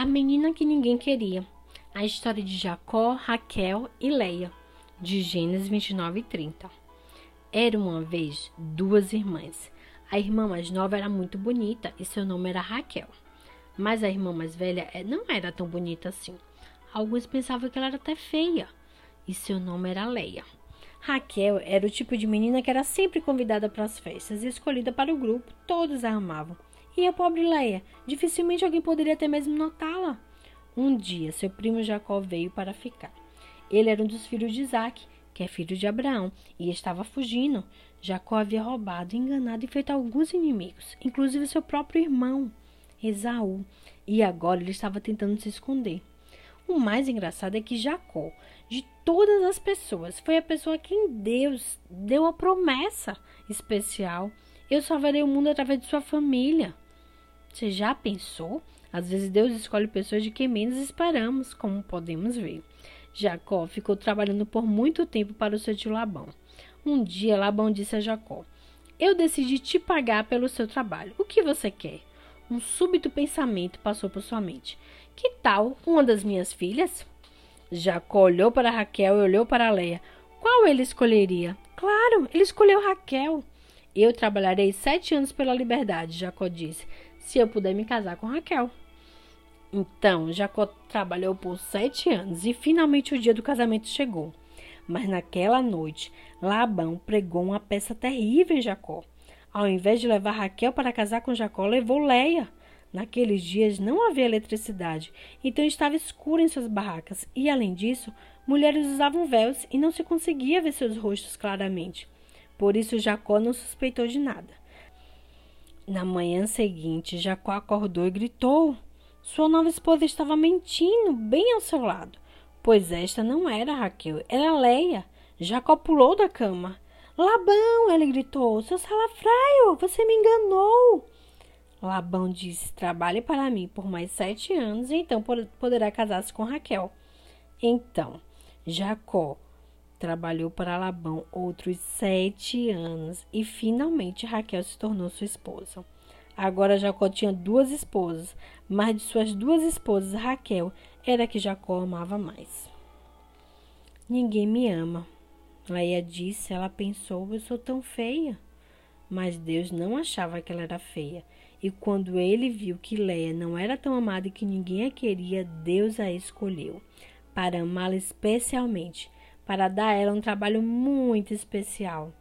A menina que ninguém queria. A história de Jacó, Raquel e Leia, de Gênesis 29 e 30. Era uma vez duas irmãs. A irmã mais nova era muito bonita e seu nome era Raquel. Mas a irmã mais velha eh, não era tão bonita assim. Alguns pensavam que ela era até feia e seu nome era Leia. Raquel era o tipo de menina que era sempre convidada para as festas e escolhida para o grupo. Todos a amavam. E a pobre Leia? Dificilmente alguém poderia até mesmo notá-la. Um dia, seu primo Jacó veio para ficar. Ele era um dos filhos de Isaac, que é filho de Abraão, e estava fugindo. Jacó havia roubado, enganado e feito alguns inimigos, inclusive seu próprio irmão, Esaú, e agora ele estava tentando se esconder. O mais engraçado é que Jacó, de todas as pessoas, foi a pessoa a quem Deus deu a promessa especial. Eu salvarei o mundo através de sua família. Você já pensou? Às vezes Deus escolhe pessoas de quem menos esperamos, como podemos ver. Jacó ficou trabalhando por muito tempo para o seu tio Labão. Um dia Labão disse a Jacó: Eu decidi te pagar pelo seu trabalho. O que você quer? Um súbito pensamento passou por sua mente. Que tal uma das minhas filhas? Jacó olhou para Raquel e olhou para Leia. Qual ele escolheria? Claro, ele escolheu Raquel. Eu trabalharei sete anos pela liberdade, Jacó disse se eu puder me casar com Raquel. Então, Jacó trabalhou por sete anos e finalmente o dia do casamento chegou. Mas naquela noite, Labão pregou uma peça terrível em Jacó. Ao invés de levar Raquel para casar com Jacó, levou Leia. Naqueles dias não havia eletricidade, então estava escuro em suas barracas, e além disso, mulheres usavam véus e não se conseguia ver seus rostos claramente. Por isso Jacó não suspeitou de nada. Na manhã seguinte, Jacó acordou e gritou. Sua nova esposa estava mentindo bem ao seu lado, pois esta não era Raquel, era Leia. Jacó pulou da cama. Labão, ele gritou, seu salafraio, você me enganou. Labão disse: Trabalhe para mim por mais sete anos e então poderá casar-se com Raquel. Então, Jacó Trabalhou para Labão outros sete anos e finalmente Raquel se tornou sua esposa. Agora Jacó tinha duas esposas, mas de suas duas esposas, Raquel era a que Jacó amava mais. Ninguém me ama. Leia disse, ela pensou, eu sou tão feia. Mas Deus não achava que ela era feia. E quando ele viu que Leia não era tão amada e que ninguém a queria, Deus a escolheu para amá-la especialmente para dar a ela um trabalho muito especial.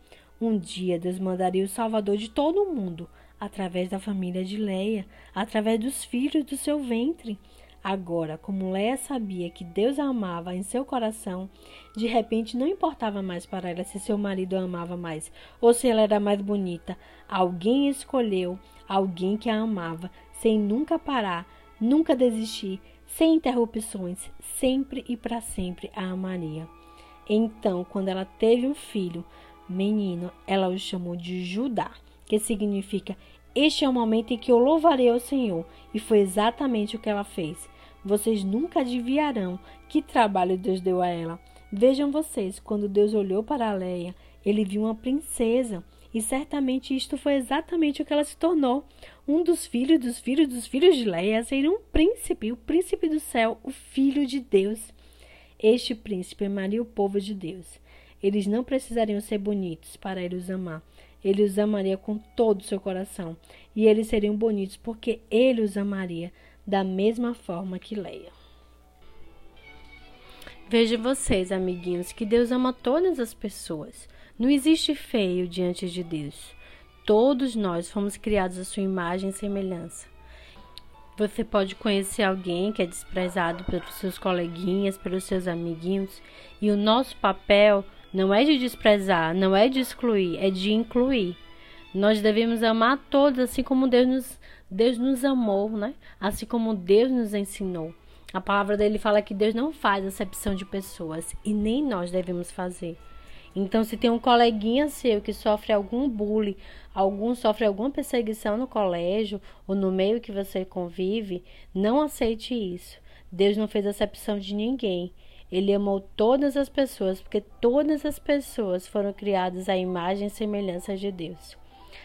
Um dia Deus mandaria o Salvador de todo o mundo, através da família de Leia, através dos filhos do seu ventre. Agora, como Leia sabia que Deus a amava em seu coração, de repente não importava mais para ela se seu marido a amava mais ou se ela era mais bonita. Alguém escolheu alguém que a amava, sem nunca parar, nunca desistir, sem interrupções, sempre e para sempre a amaria. Então, quando ela teve um filho, menino, ela o chamou de Judá, que significa este é o momento em que eu louvarei ao Senhor. E foi exatamente o que ela fez. Vocês nunca adivinharão que trabalho Deus deu a ela. Vejam vocês, quando Deus olhou para Leia, ele viu uma princesa. E certamente isto foi exatamente o que ela se tornou. Um dos filhos dos filhos dos filhos de Leia seria um príncipe, o príncipe do céu, o filho de Deus. Este príncipe amaria o povo de Deus. Eles não precisariam ser bonitos para ele os amar. Ele os amaria com todo o seu coração. E eles seriam bonitos porque ele os amaria da mesma forma que Leia. Vejam vocês, amiguinhos, que Deus ama todas as pessoas. Não existe feio diante de Deus. Todos nós fomos criados à sua imagem e semelhança. Você pode conhecer alguém que é desprezado pelos seus coleguinhas, pelos seus amiguinhos, e o nosso papel não é de desprezar, não é de excluir, é de incluir. Nós devemos amar todos, assim como Deus nos, Deus nos amou, né? Assim como Deus nos ensinou. A palavra dele fala que Deus não faz acepção de pessoas e nem nós devemos fazer. Então, se tem um coleguinha seu que sofre algum bullying, algum sofre alguma perseguição no colégio ou no meio que você convive, não aceite isso. Deus não fez acepção de ninguém. Ele amou todas as pessoas, porque todas as pessoas foram criadas à imagem e semelhança de Deus.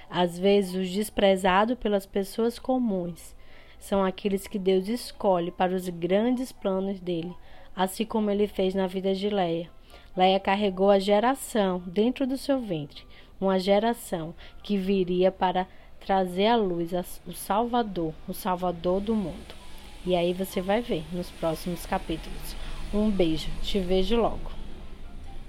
Às vezes, os desprezados pelas pessoas comuns são aqueles que Deus escolhe para os grandes planos dele, assim como ele fez na vida de Leia. Leia carregou a geração dentro do seu ventre, uma geração que viria para trazer à luz o Salvador, o Salvador do mundo. E aí você vai ver nos próximos capítulos. Um beijo, te vejo logo.